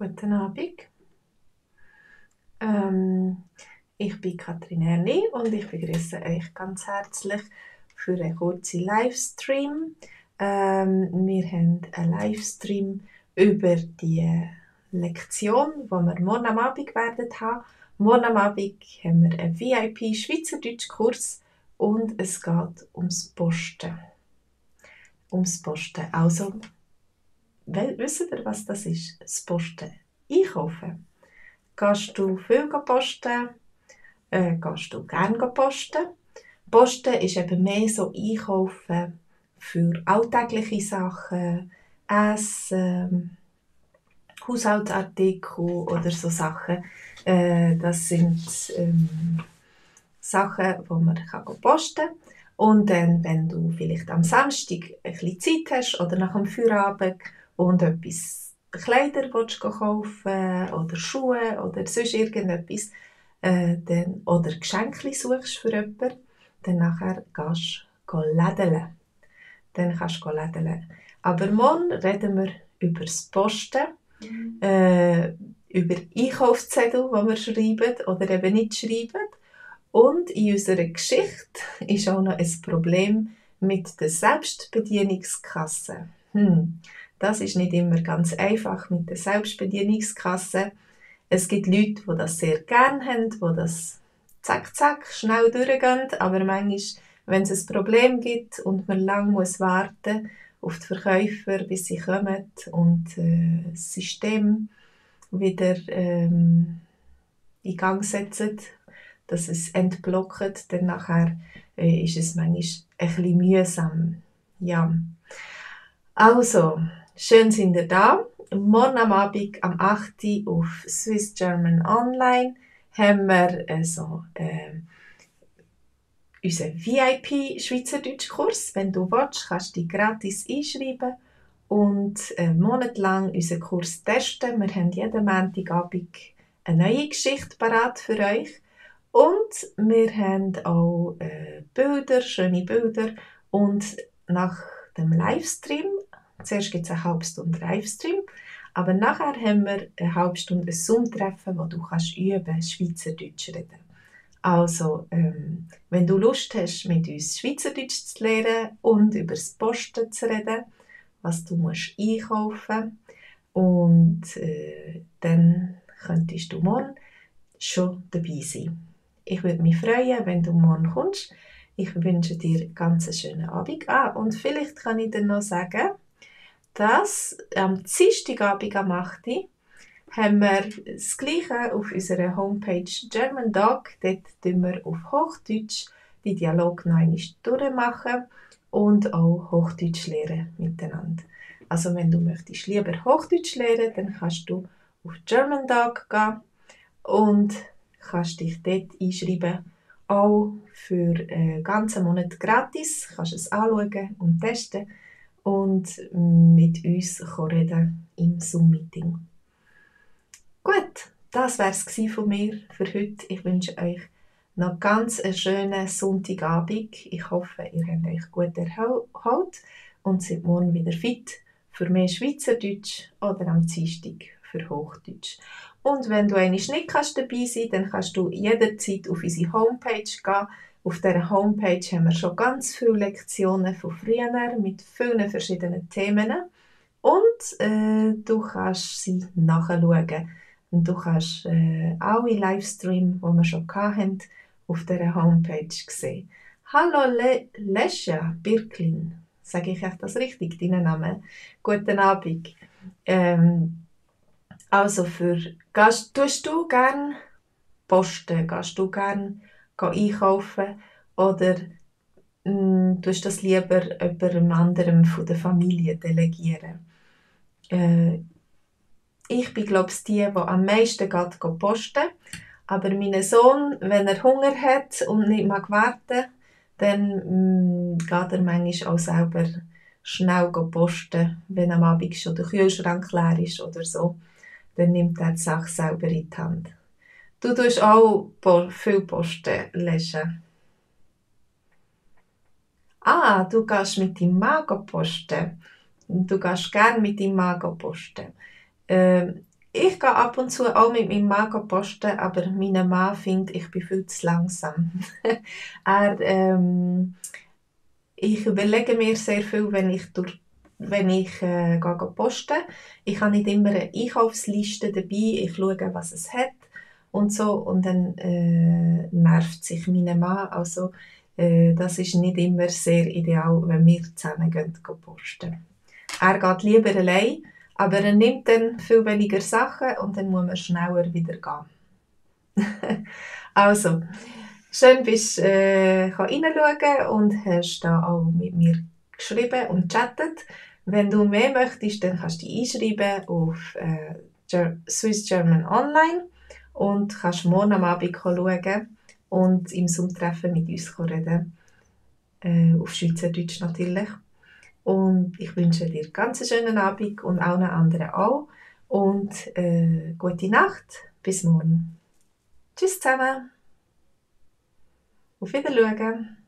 Guten Abend. Ähm, ich bin Katrin Erni und ich begrüße euch ganz herzlich für einen kurzen Livestream. Ähm, wir haben einen Livestream über die Lektion, die wir morgen am Abend werden haben. Morgen am Abend haben wir einen VIP-Schweizerdeutsch-Kurs und es geht ums Posten. Ums Posten. Also, wisst ihr, was das ist? Das Posten. Einkaufen. Gehst du viel posten? Äh, gehst du gerne posten? Posten ist eben mehr so Einkaufen für alltägliche Sachen, Essen, Haushaltsartikel oder so Sachen. Äh, das sind ähm, Sachen, die man kann posten kann. Und dann, wenn du vielleicht am Samstag ein bisschen Zeit hast oder nach dem Feierabend und etwas Kleider willst kaufen oder Schuhe oder sonst irgendetwas äh, dann, oder Geschenke suchst für jemanden, dann nachher gehst du lädeln. Dann kannst du lädeln. Aber morgen reden wir über das Posten, mhm. äh, über Einkaufszettel, die wir schreiben oder eben nicht schreiben. Und in unserer Geschichte ist auch noch ein Problem mit der Selbstbedienungskasse. Hm. Das ist nicht immer ganz einfach mit der Selbstbedienungskasse. Es gibt Leute, die das sehr gerne haben, die das zack, zack, schnell durchgehen, aber manchmal, wenn es ein Problem gibt und man lange muss warten auf die Verkäufer, bis sie kommen und äh, das System wieder ähm, in Gang setzen, dass es entblockt, dann nachher äh, ist es manchmal ein bisschen mühsam. Ja. Also, Schön sind ihr da. Morgen am Abend am 8. Uhr auf Swiss German Online haben wir also, äh, unseren VIP Schweizerdeutsch-Kurs. Wenn du willst, kannst du dich gratis einschreiben und einen Monat lang unseren Kurs testen. Wir haben jeden Montagabend eine neue Geschichte parat für euch. Und wir haben auch äh, Bilder, schöne Bilder. Und nach dem Livestream Zuerst gibt es eine halbe Stunde Livestream, aber nachher haben wir eine halbe Stunde ein Zoom-Treffen, wo du kannst üben Schweizerdeutsch reden. Also, ähm, wenn du Lust hast, mit uns Schweizerdeutsch zu lernen und über das Posten zu reden, was du musst einkaufen und äh, dann könntest du morgen schon dabei sein. Ich würde mich freuen, wenn du morgen kommst. Ich wünsche dir einen ganz schönen Abend. Ah, und vielleicht kann ich dir noch sagen, dass am Dienstagabend am 8. haben wir das Gleiche auf unserer Homepage German Dog. Dort tun wir auf Hochdeutsch die Dialog noch durchmachen und auch Hochdeutsch lernen miteinander. Also wenn du möchtest lieber Hochdeutsch lernen, dann kannst du auf German Dog gehen und kannst dich dort einschreiben. Auch für einen ganzen Monat gratis. Du kannst es anschauen und testen und mit uns reden im Zoom-Meeting. Gut, das wäre es von mir für heute. Ich wünsche euch noch ganz einen schönen Sonntagabend. Ich hoffe, ihr habt euch gut erholt und seid morgen wieder fit für mehr Schweizerdeutsch oder am Dienstag für Hochdeutsch. Und wenn du einmal nicht dabei sein kannst, dann kannst du jederzeit auf unsere Homepage gehen auf dieser Homepage haben wir schon ganz viele Lektionen von früher mit vielen verschiedenen Themen. Und äh, du kannst sie nachschauen. Und du kannst äh, alle Livestreams, die wir schon hatten, auf dieser Homepage sehen. Hallo Le Lesja Birklin. Sage ich echt das richtig, deinen Namen? Guten Abend. Ähm, also für, gehst, tust du gerne posten? Gehst du gerne einkaufen oder mh, mm, tust das lieber jemandem anderem von der Familie delegieren. Äh, ich bin glaube ich die, die am meisten geht, posten. Aber mein Sohn, wenn er Hunger hat und nicht mag warten, dann mh, mm, geht er manchmal auch selber schnell posten, wenn am Abend schon der Kühlschrank leer ist oder so. Dann nimmt er die Sache selber in die Hand. Du tust auch viel Posten lesen. Ah, du gehst mit deinem Mann posten. Du gehst gerne mit deinem Mann posten. Ähm, Ich gehe ab und zu auch mit meinem Mann posten, aber mein Mann findet, ich bin viel zu langsam. er, ähm, ich überlege mir sehr viel, wenn ich, durch, wenn ich äh, gehe posten. Ich habe nicht immer eine Einkaufsliste dabei. Ich schaue, was es hat und so. Und dann äh, nervt sich mein Mann. Also, äh, das ist nicht immer sehr ideal, wenn wir zusammen gehen, gehen posten. Er geht lieber allein aber er nimmt dann viel weniger Sachen und dann muss man schneller wieder gehen. also, schön bist du äh, reinschauen und hast da auch mit mir geschrieben und chattet. Wenn du mehr möchtest, dann kannst du dich einschreiben auf äh, Swiss German Online und kannst morgen am Abend schauen und im Zoom-Treffen mit uns reden. Äh, auf Schweizerdeutsch natürlich. Und ich wünsche dir einen ganz schönen Abend und allen anderen auch. Und äh, gute Nacht. Bis morgen. Tschüss zusammen. Auf Wiedersehen.